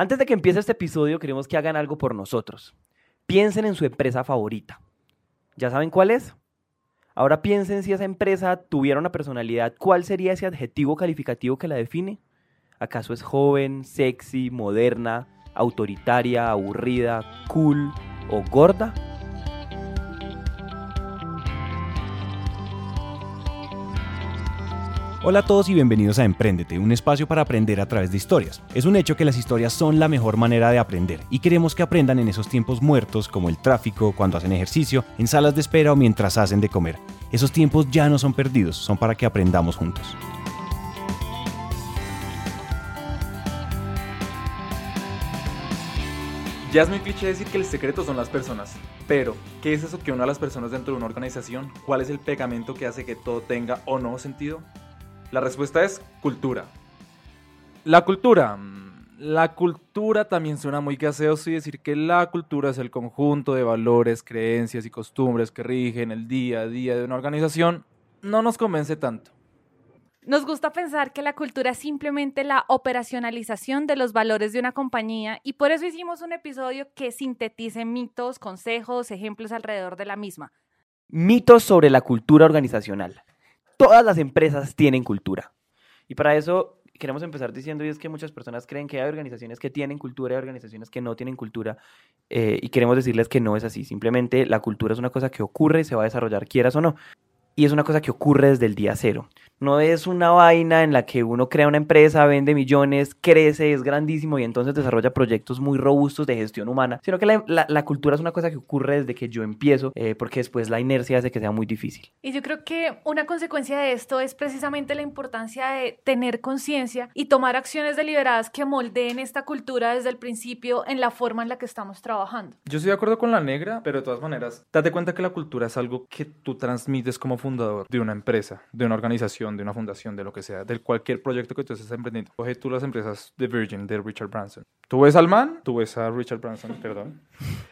Antes de que empiece este episodio, queremos que hagan algo por nosotros. Piensen en su empresa favorita. ¿Ya saben cuál es? Ahora piensen si esa empresa tuviera una personalidad, ¿cuál sería ese adjetivo calificativo que la define? ¿Acaso es joven, sexy, moderna, autoritaria, aburrida, cool o gorda? Hola a todos y bienvenidos a Emprendete, un espacio para aprender a través de historias. Es un hecho que las historias son la mejor manera de aprender y queremos que aprendan en esos tiempos muertos como el tráfico, cuando hacen ejercicio, en salas de espera o mientras hacen de comer. Esos tiempos ya no son perdidos, son para que aprendamos juntos. Ya es muy cliché decir que el secreto son las personas, pero ¿qué es eso que une a las personas dentro de una organización? ¿Cuál es el pegamento que hace que todo tenga o no sentido? La respuesta es cultura. La cultura. La cultura también suena muy gaseoso y decir que la cultura es el conjunto de valores, creencias y costumbres que rigen el día a día de una organización no nos convence tanto. Nos gusta pensar que la cultura es simplemente la operacionalización de los valores de una compañía y por eso hicimos un episodio que sintetice mitos, consejos, ejemplos alrededor de la misma. Mitos sobre la cultura organizacional todas las empresas tienen cultura. Y para eso queremos empezar diciendo, y es que muchas personas creen que hay organizaciones que tienen cultura y organizaciones que no tienen cultura, eh, y queremos decirles que no es así. Simplemente la cultura es una cosa que ocurre y se va a desarrollar, quieras o no. Y es una cosa que ocurre desde el día cero. No es una vaina en la que uno crea una empresa, vende millones, crece, es grandísimo y entonces desarrolla proyectos muy robustos de gestión humana, sino que la, cultura es una cosa que ocurre desde que yo empiezo, eh, porque después la inercia hace que sea muy difícil. Y yo creo que una consecuencia de esto es precisamente la importancia de tener conciencia y tomar acciones deliberadas que moldeen esta cultura desde el principio en la forma en la que estamos trabajando. Yo estoy de acuerdo con la negra, pero de todas maneras, date cuenta que la cultura es algo que tú transmites como fundador de una empresa, de una organización de una fundación, de lo que sea, de cualquier proyecto que tú estés emprendiendo. Coge tú las empresas de Virgin, de Richard Branson. Tú ves al man, tú ves a Richard Branson, perdón,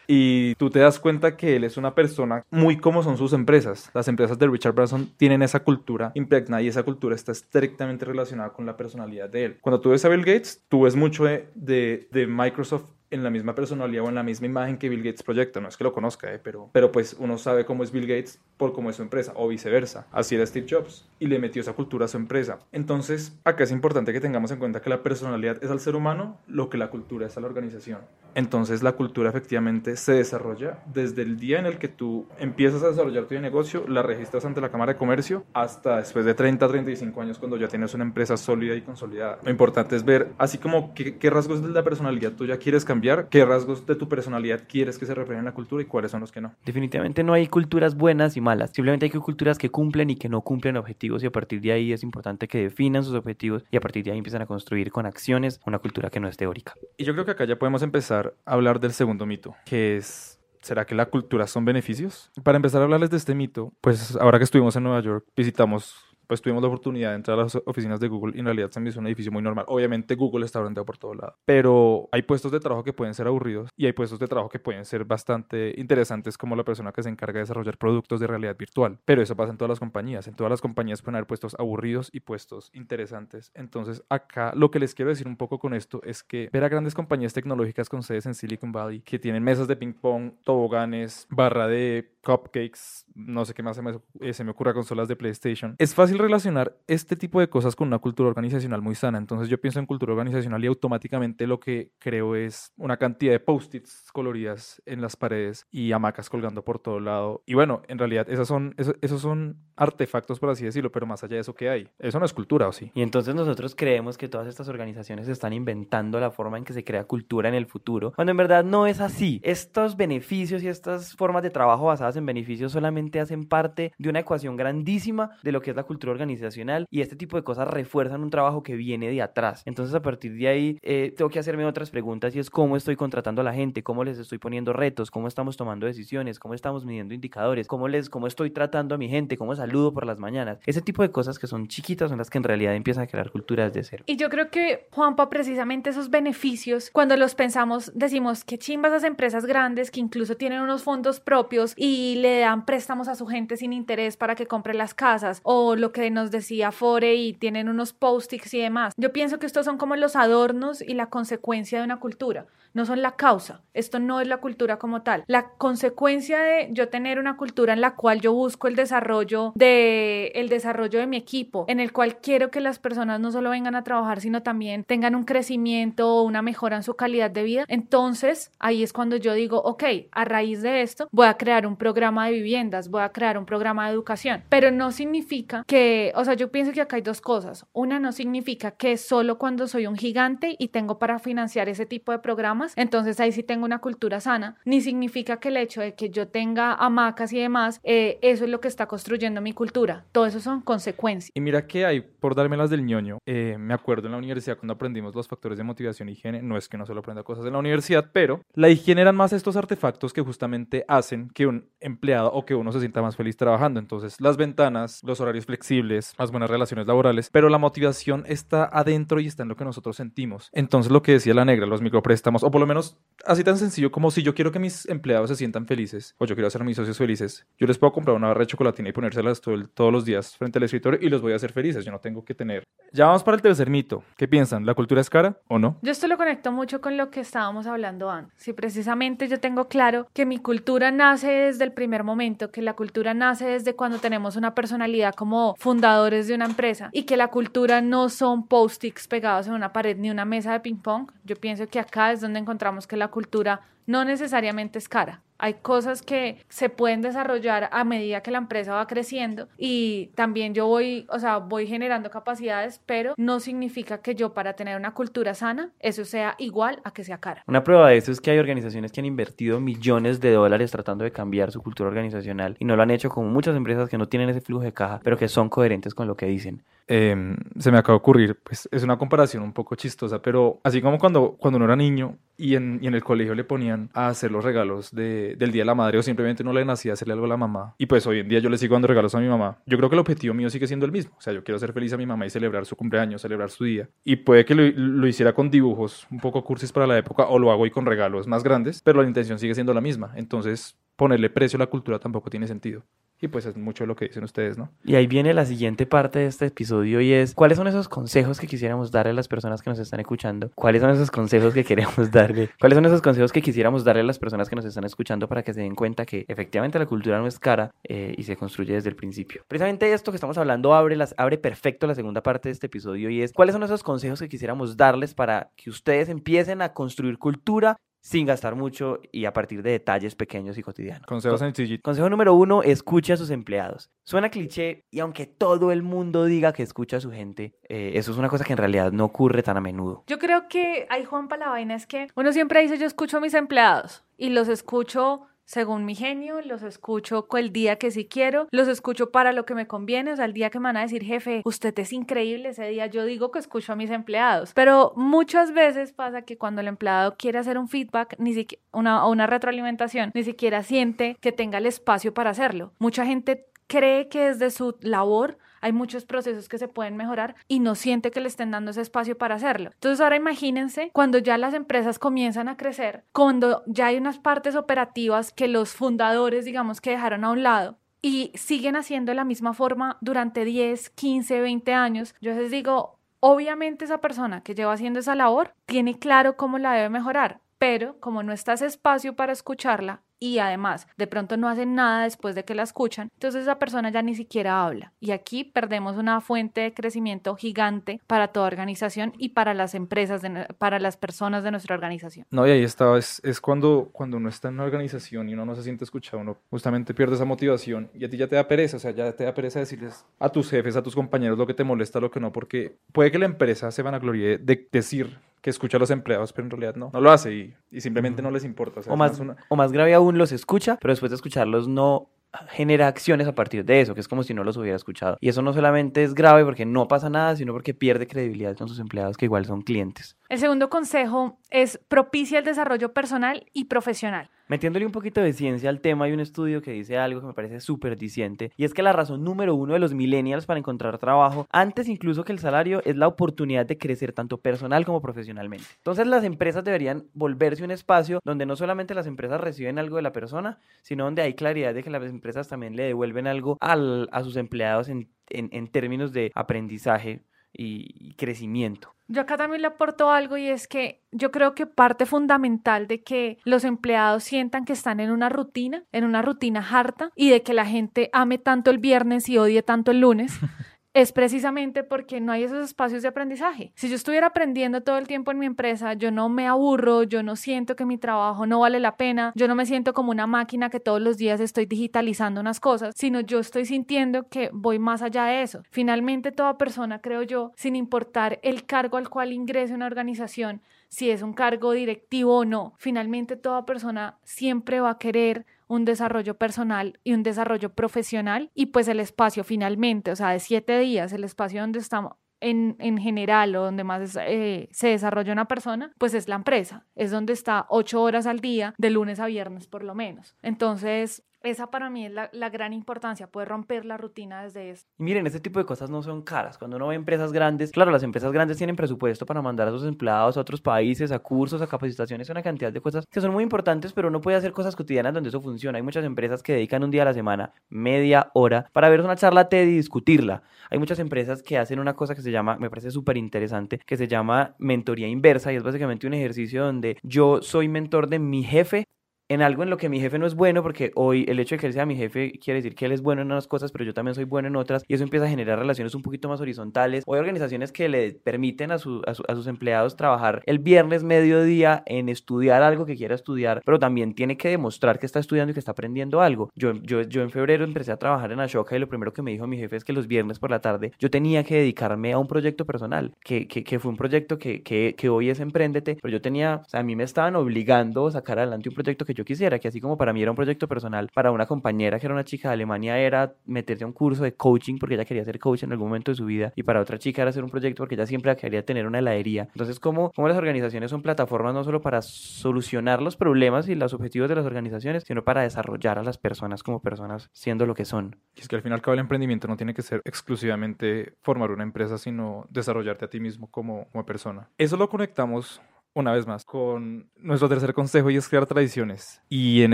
y tú te das cuenta que él es una persona muy como son sus empresas. Las empresas de Richard Branson tienen esa cultura impregnada y esa cultura está estrictamente relacionada con la personalidad de él. Cuando tú ves a Bill Gates, tú ves mucho de, de, de Microsoft en la misma personalidad o en la misma imagen que Bill Gates proyecta. No es que lo conozca, eh, pero, pero pues uno sabe cómo es Bill Gates por cómo es su empresa o viceversa. Así era Steve Jobs y le metió esa cultura a su empresa. Entonces, acá es importante que tengamos en cuenta que la personalidad es al ser humano lo que la cultura es a la organización. Entonces, la cultura efectivamente se desarrolla desde el día en el que tú empiezas a desarrollar tu negocio, la registras ante la Cámara de Comercio, hasta después de 30, 35 años cuando ya tienes una empresa sólida y consolidada. Lo importante es ver, así como qué, qué rasgos de la personalidad tú ya quieres cambiar qué rasgos de tu personalidad quieres que se reflejen en la cultura y cuáles son los que no. Definitivamente no hay culturas buenas y malas, simplemente hay culturas que cumplen y que no cumplen objetivos y a partir de ahí es importante que definan sus objetivos y a partir de ahí empiezan a construir con acciones una cultura que no es teórica. Y yo creo que acá ya podemos empezar a hablar del segundo mito, que es ¿Será que la cultura son beneficios? Para empezar a hablarles de este mito, pues ahora que estuvimos en Nueva York, visitamos pues tuvimos la oportunidad de entrar a las oficinas de Google y en realidad también es un edificio muy normal. Obviamente Google está orientado por todo lado, pero hay puestos de trabajo que pueden ser aburridos y hay puestos de trabajo que pueden ser bastante interesantes como la persona que se encarga de desarrollar productos de realidad virtual. Pero eso pasa en todas las compañías. En todas las compañías pueden haber puestos aburridos y puestos interesantes. Entonces acá lo que les quiero decir un poco con esto es que ver a grandes compañías tecnológicas con sedes en Silicon Valley que tienen mesas de ping pong, toboganes, barra de cupcakes, no sé qué más se me, eh, se me ocurra, consolas de PlayStation. Es fácil relacionar este tipo de cosas con una cultura organizacional muy sana. Entonces yo pienso en cultura organizacional y automáticamente lo que creo es una cantidad de post-its coloridas en las paredes y hamacas colgando por todo lado. Y bueno, en realidad esos son, esos, son artefactos, por así decirlo, pero más allá de eso, ¿qué hay? Eso no es cultura, ¿o sí? Y entonces nosotros creemos que todas estas organizaciones están inventando la forma en que se crea cultura en el futuro, cuando en verdad no es así. Estos beneficios y estas formas de trabajo basadas en beneficios solamente hacen parte de una ecuación grandísima de lo que es la cultura organizacional y este tipo de cosas refuerzan un trabajo que viene de atrás. Entonces a partir de ahí eh, tengo que hacerme otras preguntas y es cómo estoy contratando a la gente, cómo les estoy poniendo retos, cómo estamos tomando decisiones, cómo estamos midiendo indicadores, cómo les cómo estoy tratando a mi gente, cómo saludo por las mañanas. Ese tipo de cosas que son chiquitas son las que en realidad empiezan a crear culturas de cero. Y yo creo que Juanpa precisamente esos beneficios cuando los pensamos decimos que chimbas esas empresas grandes que incluso tienen unos fondos propios y y le dan préstamos a su gente sin interés para que compre las casas o lo que nos decía Fore y tienen unos post-its y demás. Yo pienso que estos son como los adornos y la consecuencia de una cultura no son la causa. Esto no es la cultura como tal. La consecuencia de yo tener una cultura en la cual yo busco el desarrollo de el desarrollo de mi equipo, en el cual quiero que las personas no solo vengan a trabajar, sino también tengan un crecimiento o una mejora en su calidad de vida. Entonces, ahí es cuando yo digo, ok, a raíz de esto voy a crear un programa de viviendas, voy a crear un programa de educación, pero no significa que, o sea, yo pienso que acá hay dos cosas. Una no significa que solo cuando soy un gigante y tengo para financiar ese tipo de programas, entonces ahí sí tengo una cultura sana, ni significa que el hecho de que yo tenga hamacas y demás, eh, eso es lo que está construyendo mi cultura. Todo eso son consecuencias. Y mira que hay, por darme las del ñoño, eh, me acuerdo en la universidad cuando aprendimos los factores de motivación y higiene, no es que no solo aprenda cosas en la universidad, pero la higiene eran más estos artefactos que justamente hacen que un empleado o que uno se sienta más feliz trabajando. Entonces, las ventanas, los horarios flexibles, las buenas relaciones laborales, pero la motivación está adentro y está en lo que nosotros sentimos. Entonces, lo que decía la negra, los micropréstamos, o por lo menos así tan sencillo como si yo quiero que mis empleados se sientan felices o yo quiero hacer a mis socios felices, yo les puedo comprar una barra de chocolatina y ponérselas todos los días frente al escritorio y los voy a hacer felices. Yo no tengo que tener. Ya vamos para el tercer mito. ¿Qué piensan? ¿La cultura es cara o no? Yo esto lo conecto mucho con lo que estábamos hablando antes. Si precisamente yo tengo claro que mi cultura nace desde el primer momento, que la cultura nace desde cuando tenemos una personalidad como fundadores de una empresa y que la cultura no son post-its pegados en una pared ni una mesa de ping pong, yo pienso que acá es donde encontramos que la cultura no necesariamente es cara. Hay cosas que se pueden desarrollar a medida que la empresa va creciendo y también yo voy, o sea, voy generando capacidades, pero no significa que yo para tener una cultura sana, eso sea igual a que sea cara. Una prueba de eso es que hay organizaciones que han invertido millones de dólares tratando de cambiar su cultura organizacional y no lo han hecho como muchas empresas que no tienen ese flujo de caja, pero que son coherentes con lo que dicen. Em, se me acaba de ocurrir, pues es una comparación un poco chistosa, pero así como cuando, cuando uno era niño y en, y en el colegio le ponían a hacer los regalos de, del Día de la Madre o simplemente no le nacía hacerle algo a la mamá. Y pues hoy en día yo le sigo dando regalos a mi mamá. Yo creo que el objetivo mío sigue siendo el mismo. O sea, yo quiero hacer feliz a mi mamá y celebrar su cumpleaños, celebrar su día. Y puede que lo, lo hiciera con dibujos un poco cursis para la época o lo hago y con regalos más grandes, pero la intención sigue siendo la misma. Entonces, ponerle precio a la cultura tampoco tiene sentido. Y pues es mucho lo que dicen ustedes, ¿no? Y ahí viene la siguiente parte de este episodio y es, ¿cuáles son esos consejos que quisiéramos darle a las personas que nos están escuchando? ¿Cuáles son esos consejos que queremos darle? ¿Cuáles son esos consejos que quisiéramos darle a las personas que nos están escuchando para que se den cuenta que efectivamente la cultura no es cara eh, y se construye desde el principio? Precisamente esto que estamos hablando abre, las, abre perfecto la segunda parte de este episodio y es, ¿cuáles son esos consejos que quisiéramos darles para que ustedes empiecen a construir cultura sin gastar mucho y a partir de detalles pequeños y cotidianos. Consejo sencillo. Consejo número uno, escuche a sus empleados. Suena cliché y aunque todo el mundo diga que escucha a su gente, eh, eso es una cosa que en realidad no ocurre tan a menudo. Yo creo que, hay Juan, para la vaina es que uno siempre dice yo escucho a mis empleados y los escucho según mi genio, los escucho el día que sí quiero, los escucho para lo que me conviene, o sea, el día que me van a decir, jefe, usted es increíble, ese día yo digo que escucho a mis empleados, pero muchas veces pasa que cuando el empleado quiere hacer un feedback, ni siquiera una, una retroalimentación, ni siquiera siente que tenga el espacio para hacerlo. Mucha gente cree que desde su labor hay muchos procesos que se pueden mejorar y no siente que le estén dando ese espacio para hacerlo. Entonces ahora imagínense cuando ya las empresas comienzan a crecer, cuando ya hay unas partes operativas que los fundadores, digamos, que dejaron a un lado y siguen haciendo de la misma forma durante 10, 15, 20 años. Yo les digo, obviamente esa persona que lleva haciendo esa labor tiene claro cómo la debe mejorar, pero como no está ese espacio para escucharla y además de pronto no hacen nada después de que la escuchan, entonces esa persona ya ni siquiera habla. Y aquí perdemos una fuente de crecimiento gigante para toda organización y para las empresas, para las personas de nuestra organización. No, y ahí está, es, cuando, cuando uno está en una organización y uno no se siente escuchado, uno justamente pierde esa motivación y a ti ya te da pereza, o sea, ya te da pereza decirles a tus jefes, a tus compañeros lo que te molesta, lo que no, porque puede que la empresa se van a vanaglorie de decir que escucha a los empleados, pero en realidad no, no lo hace y, y simplemente no les importa. O, más, o más grave aún, los escucha, pero después de escucharlos no genera acciones a partir de eso, que es como si no los hubiera escuchado. Y eso no solamente es grave porque no pasa nada, sino porque pierde credibilidad con sus empleados, que igual son clientes. El segundo consejo es propicia el desarrollo personal y profesional. Metiéndole un poquito de ciencia al tema, hay un estudio que dice algo que me parece súper diciente, y es que la razón número uno de los millennials para encontrar trabajo, antes incluso que el salario, es la oportunidad de crecer tanto personal como profesionalmente. Entonces las empresas deberían volverse un espacio donde no solamente las empresas reciben algo de la persona, sino donde hay claridad de que las empresas también le devuelven algo al, a sus empleados en, en términos de aprendizaje y crecimiento. Yo acá también le aporto algo y es que yo creo que parte fundamental de que los empleados sientan que están en una rutina, en una rutina harta y de que la gente ame tanto el viernes y odie tanto el lunes, es precisamente porque no hay esos espacios de aprendizaje. Si yo estuviera aprendiendo todo el tiempo en mi empresa, yo no me aburro, yo no siento que mi trabajo no vale la pena, yo no me siento como una máquina que todos los días estoy digitalizando unas cosas, sino yo estoy sintiendo que voy más allá de eso. Finalmente, toda persona, creo yo, sin importar el cargo al cual ingrese una organización, si es un cargo directivo o no, finalmente toda persona siempre va a querer un desarrollo personal y un desarrollo profesional y pues el espacio finalmente, o sea, de siete días, el espacio donde estamos en, en, general o donde más eh, se desarrolla una persona, pues es la empresa, es donde está ocho horas al día, de lunes a viernes por lo menos. Entonces, esa para mí es la, la, gran importancia, poder romper la rutina desde eso. Y miren, este tipo de cosas no son caras. Cuando uno ve empresas grandes, claro, las empresas grandes tienen presupuesto para mandar a sus empleados a otros países, a cursos, a capacitaciones, una cantidad de cosas que son muy importantes, pero uno puede hacer cosas cotidianas donde eso funciona. Hay muchas empresas que dedican un día a la semana, media hora, para ver una charla TED y discutirla. Hay muchas empresas que hacen una cosa que se llama, me parece súper interesante, que se llama mentoría inversa y es básicamente un ejercicio donde yo soy mentor de mi jefe en algo en lo que mi jefe no es bueno, porque hoy el hecho de que él sea mi jefe quiere decir que él es bueno en unas cosas, pero yo también soy bueno en otras, y eso empieza a generar relaciones un poquito más horizontales. Hoy hay organizaciones que le permiten a, su, a, su, a, sus empleados trabajar el viernes mediodía en estudiar algo que quiera estudiar, pero también tiene que demostrar que está estudiando y que está aprendiendo algo. Yo, yo, yo en febrero empecé a trabajar en Ashoka y lo primero que me dijo mi jefe es que los viernes por la tarde yo tenía que dedicarme a un proyecto personal, que, que, que fue un proyecto que, que, que hoy es Emprendete, pero yo tenía, o sea, a mí me estaban obligando a sacar adelante un proyecto que yo quisiera, que así como para mí era un proyecto personal, para una compañera que era una chica de Alemania era meterse a un curso de coaching porque ella quería ser coach en algún momento de su vida y para otra chica era hacer un proyecto porque ella siempre quería tener una heladería. Entonces, ¿cómo, cómo las organizaciones son plataformas no solo para solucionar los problemas y los objetivos de las organizaciones, sino para desarrollar a las personas como personas siendo lo que son? Y es que al final cabo el emprendimiento no tiene que ser exclusivamente formar una empresa, sino desarrollarte a ti mismo como, como persona. Eso lo conectamos una vez más con nuestro tercer consejo y es crear tradiciones. Y en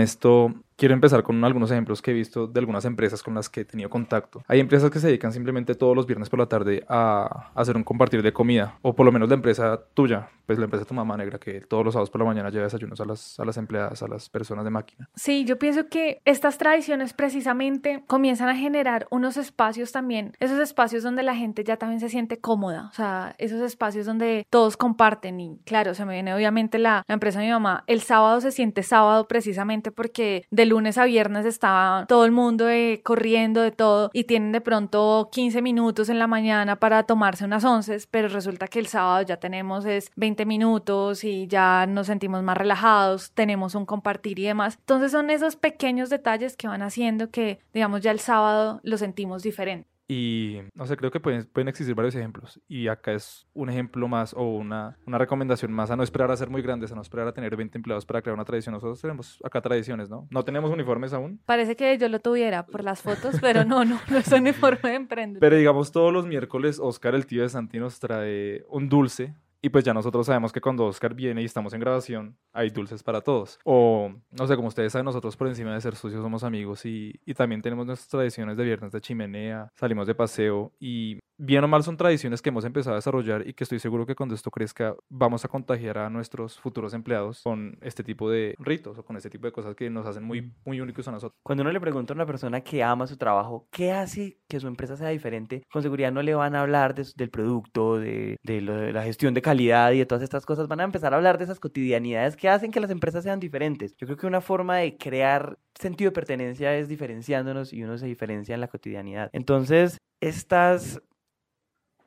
esto quiero empezar con algunos ejemplos que he visto de algunas empresas con las que he tenido contacto. Hay empresas que se dedican simplemente todos los viernes por la tarde a hacer un compartir de comida, o por lo menos la empresa tuya, pues la empresa de tu mamá negra, que todos los sábados por la mañana lleva desayunos a las, a las empleadas, a las personas de máquina. Sí, yo pienso que estas tradiciones precisamente comienzan a generar unos espacios también, esos espacios donde la gente ya también se siente cómoda, o sea, esos espacios donde todos comparten y claro, se me viene obviamente la, la empresa de mi mamá, el sábado se siente sábado precisamente porque de lunes a viernes está todo el mundo eh, corriendo de todo y tienen de pronto 15 minutos en la mañana para tomarse unas once, pero resulta que el sábado ya tenemos es 20 minutos y ya nos sentimos más relajados, tenemos un compartir y demás. Entonces son esos pequeños detalles que van haciendo que, digamos, ya el sábado lo sentimos diferente. Y no sé, creo que pueden, pueden existir varios ejemplos. Y acá es un ejemplo más o una, una recomendación más a no esperar a ser muy grandes, a no esperar a tener 20 empleados para crear una tradición. Nosotros tenemos acá tradiciones, ¿no? No tenemos uniformes aún. Parece que yo lo tuviera por las fotos, pero no, no, no es uniforme de emprendedor. Pero digamos, todos los miércoles, Oscar, el tío de Santi, nos trae un dulce y pues ya nosotros sabemos que cuando Oscar viene y estamos en grabación, hay dulces para todos. O, no sé, como ustedes saben, nosotros por encima de ser socios somos amigos y, y también tenemos nuestras tradiciones de viernes de chimenea, salimos de paseo y bien o mal son tradiciones que hemos empezado a desarrollar y que estoy seguro que cuando esto crezca vamos a contagiar a nuestros futuros empleados con este tipo de ritos o con este tipo de cosas que nos hacen muy, muy únicos a nosotros. Cuando uno le pregunta a una persona que ama su trabajo, ¿qué hace que su empresa sea diferente? Con seguridad no le van a hablar de, del producto, de, de, lo, de la gestión de calidad y de todas estas cosas. Van a empezar a hablar de esas cotidianidades que hacen que las empresas sean diferentes. Yo creo que una forma de crear sentido de pertenencia es diferenciándonos y uno se diferencia en la cotidianidad. Entonces, estas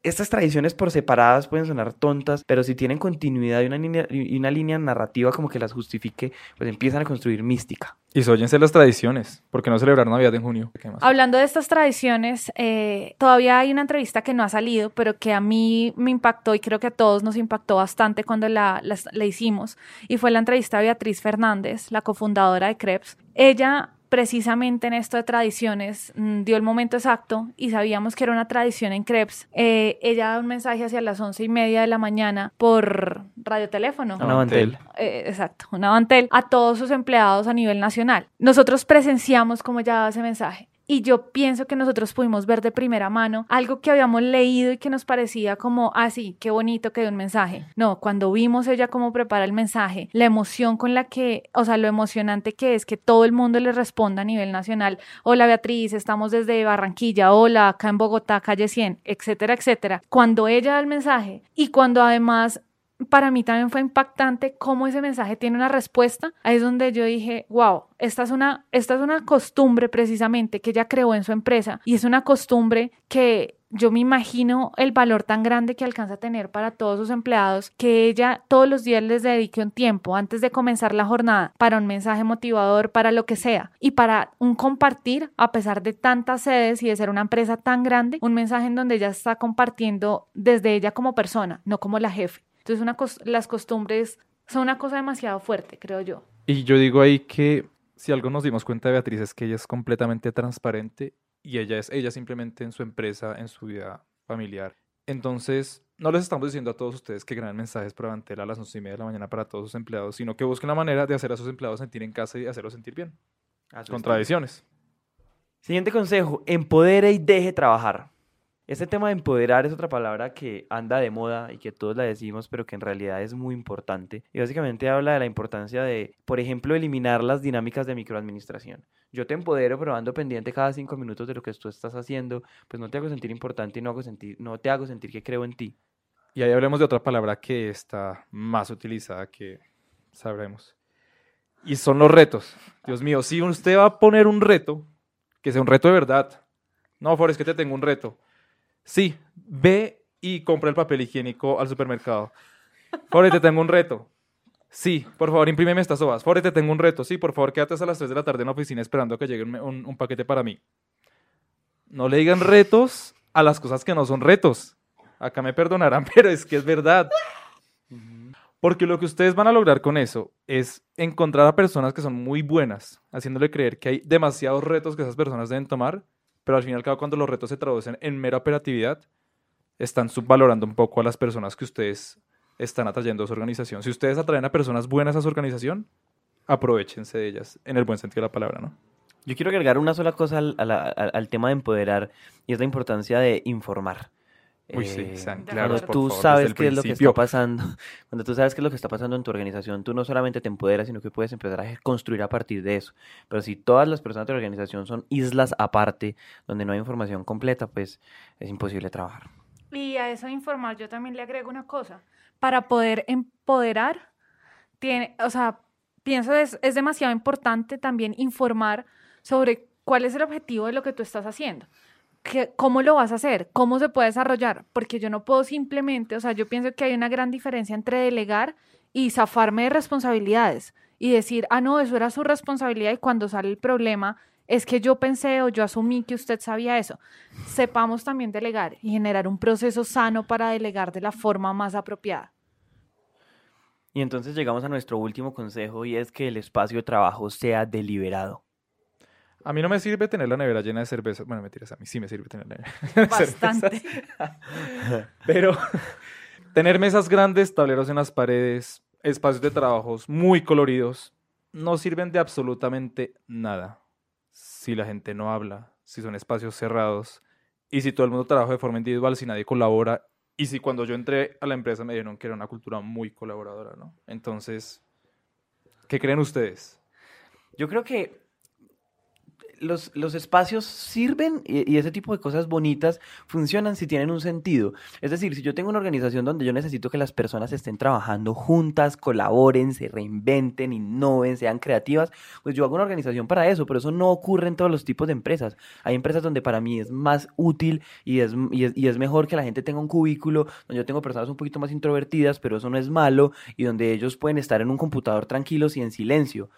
estas tradiciones por separadas pueden sonar tontas, pero si tienen continuidad y una línea, y una línea narrativa como que las justifique, pues empiezan a construir mística. Y sóyense las tradiciones, porque no celebrar Navidad en junio. ¿Qué más? Hablando de estas tradiciones, eh, todavía hay una entrevista que no ha salido, pero que a mí me impactó y creo que a todos nos impactó bastante cuando la, la- la hicimos, y fue la entrevista a Beatriz Fernández, la cofundadora de Krebs. Ella precisamente en esto de tradiciones mm, dio el momento exacto y sabíamos que era una tradición en Krebs. Eh, ella da un mensaje hacia las once y media de la mañana por radioteléfono. Una mantel. Eh, exacto, una mantel a todos sus empleados a nivel nacional. Nosotros presenciamos cómo ella daba ese mensaje. Y yo pienso que nosotros pudimos ver de primera mano algo que habíamos leído y que nos parecía como, ah, sí, qué bonito que dio un mensaje. No, cuando vimos ella cómo prepara el mensaje, la emoción con la que, o sea, lo emocionante que es que todo el mundo le responda a nivel nacional. Hola Beatriz, estamos desde Barranquilla, hola, acá en Bogotá, calle 100, etcétera, etcétera. Cuando ella da el mensaje y cuando además para mí también fue impactante cómo ese mensaje tiene una respuesta. Ahí es donde yo dije, wow, esta es una, esta es una costumbre precisamente que ella creó en su empresa y es una costumbre que yo me imagino el valor tan grande que alcanza a tener para todos sus empleados, que ella todos los días les dedique un tiempo antes de comenzar la jornada para un mensaje motivador, para lo que sea, y para un compartir, a pesar de tantas sedes y de ser una empresa tan grande, un mensaje en donde ella está compartiendo desde ella como persona, no como la jefe. Entonces una cos- las costumbres son una cosa demasiado fuerte, creo yo. Y yo digo ahí que si algo nos dimos cuenta de Beatriz es que ella es completamente transparente y ella es ella simplemente en su empresa, en su vida familiar. Entonces, no les estamos diciendo a todos ustedes que graben mensajes para Mantel a las once y media de la mañana para todos sus empleados, sino que busquen la manera de hacer a sus empleados sentir en casa y hacerlos sentir bien, con tradiciones. Siguiente consejo, empodere y deje trabajar. Este tema de empoderar es otra palabra que anda de moda y que todos la decimos, pero que en realidad es muy importante. Y básicamente habla de la importancia de, por ejemplo, eliminar las dinámicas de microadministración. Yo te empodero, pero ando pendiente cada cinco minutos de lo que tú estás haciendo, pues no te hago sentir importante y no, hago sentir, no te hago sentir que creo en ti. Y ahí hablemos de otra palabra que está más utilizada que sabremos. Y son los retos. Dios mío, si usted va a poner un reto, que sea un reto de verdad. No, Forrest, que te tengo un reto. Sí, ve y compra el papel higiénico al supermercado. Forrest, te tengo un reto. Sí, por favor, imprímeme estas hojas. Forrest, te tengo un reto. Sí, por favor, quédate hasta las 3 de la tarde en la oficina esperando que llegue un, un- un paquete para mí. No le digan retos a las cosas que no son retos. Acá me perdonarán, pero es que es verdad. Porque lo que ustedes van a lograr con eso es encontrar a personas que son muy buenas, haciéndole creer que hay demasiados retos que esas personas deben tomar, pero al fin y al cabo cuando los retos se traducen en mera operatividad, están subvalorando un poco a las personas que ustedes están atrayendo a su organización. Si ustedes atraen a personas buenas a su organización, aprovechense de ellas, en el buen sentido de la palabra, ¿no? Yo quiero agregar una sola cosa al- al tema de empoderar y es la importancia de informar. Uy, sí, Eh, sean claros, cuando por tú favor, desde sabes qué es lo que está pasando, cuando tú sabes qué es lo que está pasando en tu organización, tú no solamente te empoderas, sino que puedes empezar a construir a partir de eso. Pero si todas las personas de la organización son islas aparte, donde no hay información completa, pues es imposible trabajar. Y a eso de informar yo también le agrego una cosa. Para poder empoderar, tiene, o sea, pienso es, es demasiado importante también informar sobre cuál es el objetivo de lo que tú estás haciendo. ¿Cómo lo vas a hacer? ¿Cómo se puede desarrollar? Porque yo no puedo simplemente, o sea, yo pienso que hay una gran diferencia entre delegar y zafarme de responsabilidades y decir, ah, no, eso era su responsabilidad y cuando sale el problema es que yo pensé o yo asumí que usted sabía eso. Sepamos también delegar y generar un proceso sano para delegar de la forma más apropiada. Y entonces llegamos a nuestro último consejo y es que el espacio de trabajo sea deliberado. A mí no me sirve tener la nevera llena de cerveza. Bueno, mentiras, a mí sí me sirve tener la nevera llena de cervezas. Bastante. Pero tener mesas grandes, tableros en las paredes, espacios de trabajos muy coloridos, no sirven de absolutamente nada. Si la gente no habla, si son espacios cerrados y si todo el mundo trabaja de forma individual, si nadie colabora y si cuando yo entré a la empresa me dijeron que era una cultura muy colaboradora, ¿no? Entonces, ¿qué creen ustedes? Yo creo que los, los espacios sirven y, y ese tipo de cosas bonitas funcionan si tienen un sentido. Es decir, si yo tengo una organización donde yo necesito que las personas estén trabajando juntas, colaboren, se reinventen, innoven, sean creativas, pues yo hago una organización para eso, pero eso no ocurre en todos los tipos de empresas. Hay empresas donde para mí es más útil y es, y es, y es mejor que la gente tenga un cubículo, donde yo tengo personas un poquito más introvertidas, pero eso no es malo, y donde ellos pueden estar en un computador tranquilos y en silencio.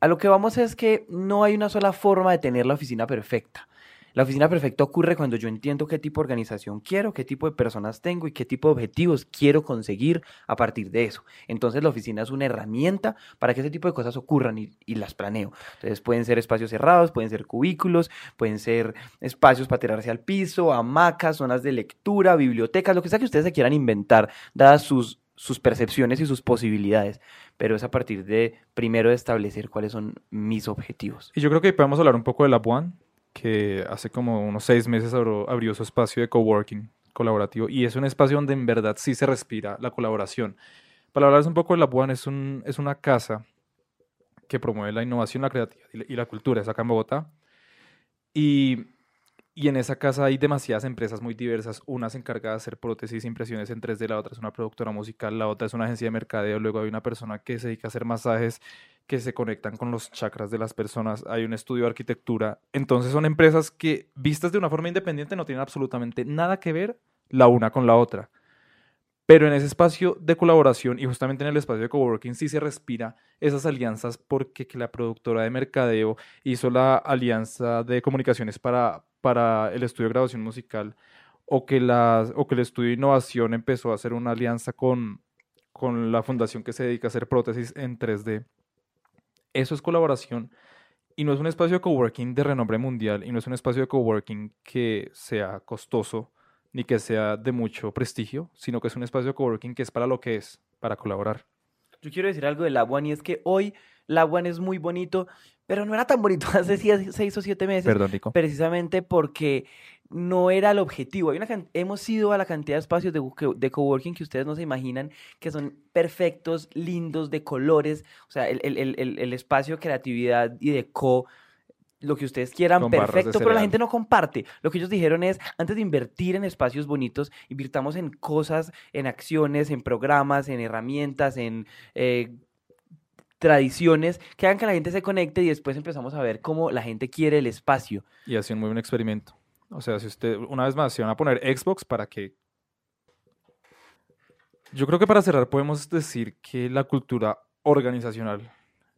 A lo que vamos es que no hay una sola forma de tener la oficina perfecta. La oficina perfecta ocurre cuando yo entiendo qué tipo de organización quiero, qué tipo de personas tengo y qué tipo de objetivos quiero conseguir a partir de eso. Entonces la oficina es una herramienta para que ese tipo de cosas ocurran y, las planeo. Entonces pueden ser espacios cerrados, pueden ser cubículos, pueden ser espacios para tirarse al piso, hamacas, zonas de lectura, bibliotecas, lo que sea que ustedes se quieran inventar, dadas sus sus percepciones y sus posibilidades, pero es a partir de primero establecer cuáles son mis objetivos. Y yo creo que podemos hablar un poco de Lab One, que hace como unos seis meses abrió, abrió su espacio de coworking colaborativo y es un espacio donde en verdad sí se respira la colaboración. Para hablarles un poco de Lab One, es, un, es una casa que promueve la innovación, la creatividad la, y la cultura, es acá en Bogotá. Y y en esa casa hay demasiadas empresas muy diversas, unas encargadas de hacer prótesis, impresiones en 3D, la otra es una productora musical, la otra es una agencia de mercadeo, luego hay una persona que se dedica a hacer masajes que se conectan con los chakras de las personas, hay un estudio de arquitectura. Entonces son empresas que vistas de una forma independiente no tienen absolutamente nada que ver la una con la otra. Pero en ese espacio de colaboración y justamente en el espacio de coworking sí se respira esas alianzas porque que la productora de mercadeo hizo la alianza de comunicaciones para, para el estudio de grabación musical o que, las, o que el estudio de innovación empezó a hacer una alianza con, con la fundación que se dedica a hacer prótesis en 3D. Eso es colaboración y no es un espacio de coworking de renombre mundial y no es un espacio de coworking que sea costoso ni que sea de mucho prestigio, sino que es un espacio de coworking que es para lo que es, para colaborar. Yo quiero decir algo del Lab y es que hoy Lab es muy bonito, pero no era tan bonito hace seis o siete meses. Perdón, Nico. Precisamente porque no era el objetivo. Hay una hemos ido a la cantidad de espacios de, de, coworking que ustedes no se imaginan, que son perfectos, lindos, de colores. O sea, el, el, el, el espacio de creatividad y de co lo que ustedes quieran, Con perfecto, pero la gente no comparte. Lo que ellos dijeron es, antes de invertir en espacios bonitos, invirtamos en cosas, en acciones, en programas, en herramientas, en eh, tradiciones que hagan que la gente se conecte y después empezamos a ver cómo la gente quiere el espacio. Y así un muy buen experimento. O sea, si usted, una vez más, se van a poner Xbox para que... Yo creo que para cerrar podemos decir que la cultura organizacional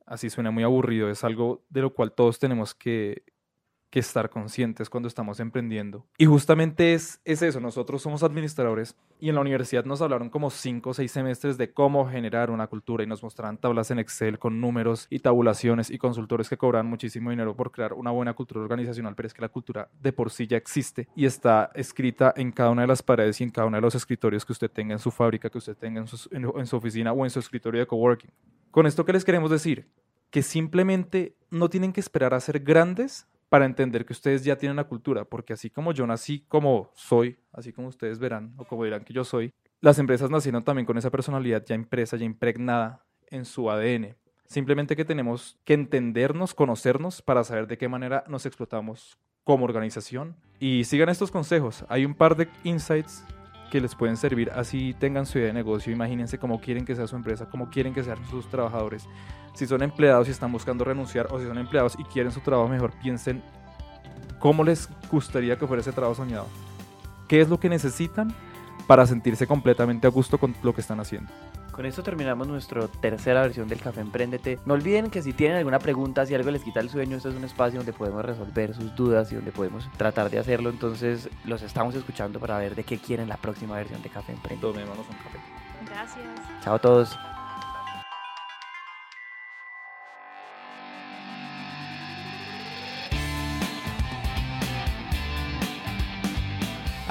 así suena muy aburrido, es algo de lo cual todos tenemos que, que estar conscientes cuando estamos emprendiendo. Y justamente es, es eso, nosotros somos administradores y en la universidad nos hablaron como cinco o seis semestres de cómo generar una cultura y nos mostraron tablas en Excel con números y tabulaciones y consultores que cobran muchísimo dinero por crear una buena cultura organizacional, pero es que la cultura de por sí ya existe y está escrita en cada una de las paredes y en cada uno de los escritorios que usted tenga en su fábrica, que usted tenga en su, en, su oficina o en su escritorio de coworking. Con esto, ¿qué les queremos decir? Que simplemente no tienen que esperar a ser grandes para entender que ustedes ya tienen una cultura, porque así como yo nací como soy, así como ustedes verán o como dirán que yo soy, las empresas nacieron también con esa personalidad ya impresa, ya impregnada en su ADN. Simplemente que tenemos que entendernos, conocernos para saber de qué manera nos explotamos como organización. Y sigan estos consejos. Hay un par de insights que les pueden servir así tengan su idea de negocio. Imagínense cómo quieren que sea su empresa, cómo quieren que sean sus trabajadores. Si son empleados y están buscando renunciar o si son empleados y quieren su trabajo mejor, piensen cómo les gustaría que fuera ese trabajo soñado. ¿Qué es lo que necesitan para sentirse completamente a gusto con lo que están haciendo? Con esto terminamos nuestra tercera versión del Café Emprendete. No olviden que si tienen alguna pregunta, si algo les quita el sueño, este es un espacio donde podemos resolver sus dudas y donde podemos tratar de hacerlo. Entonces los estamos escuchando para ver de qué quieren la próxima versión de Café Emprendete. Tomémonos un café. Gracias. Chao a todos.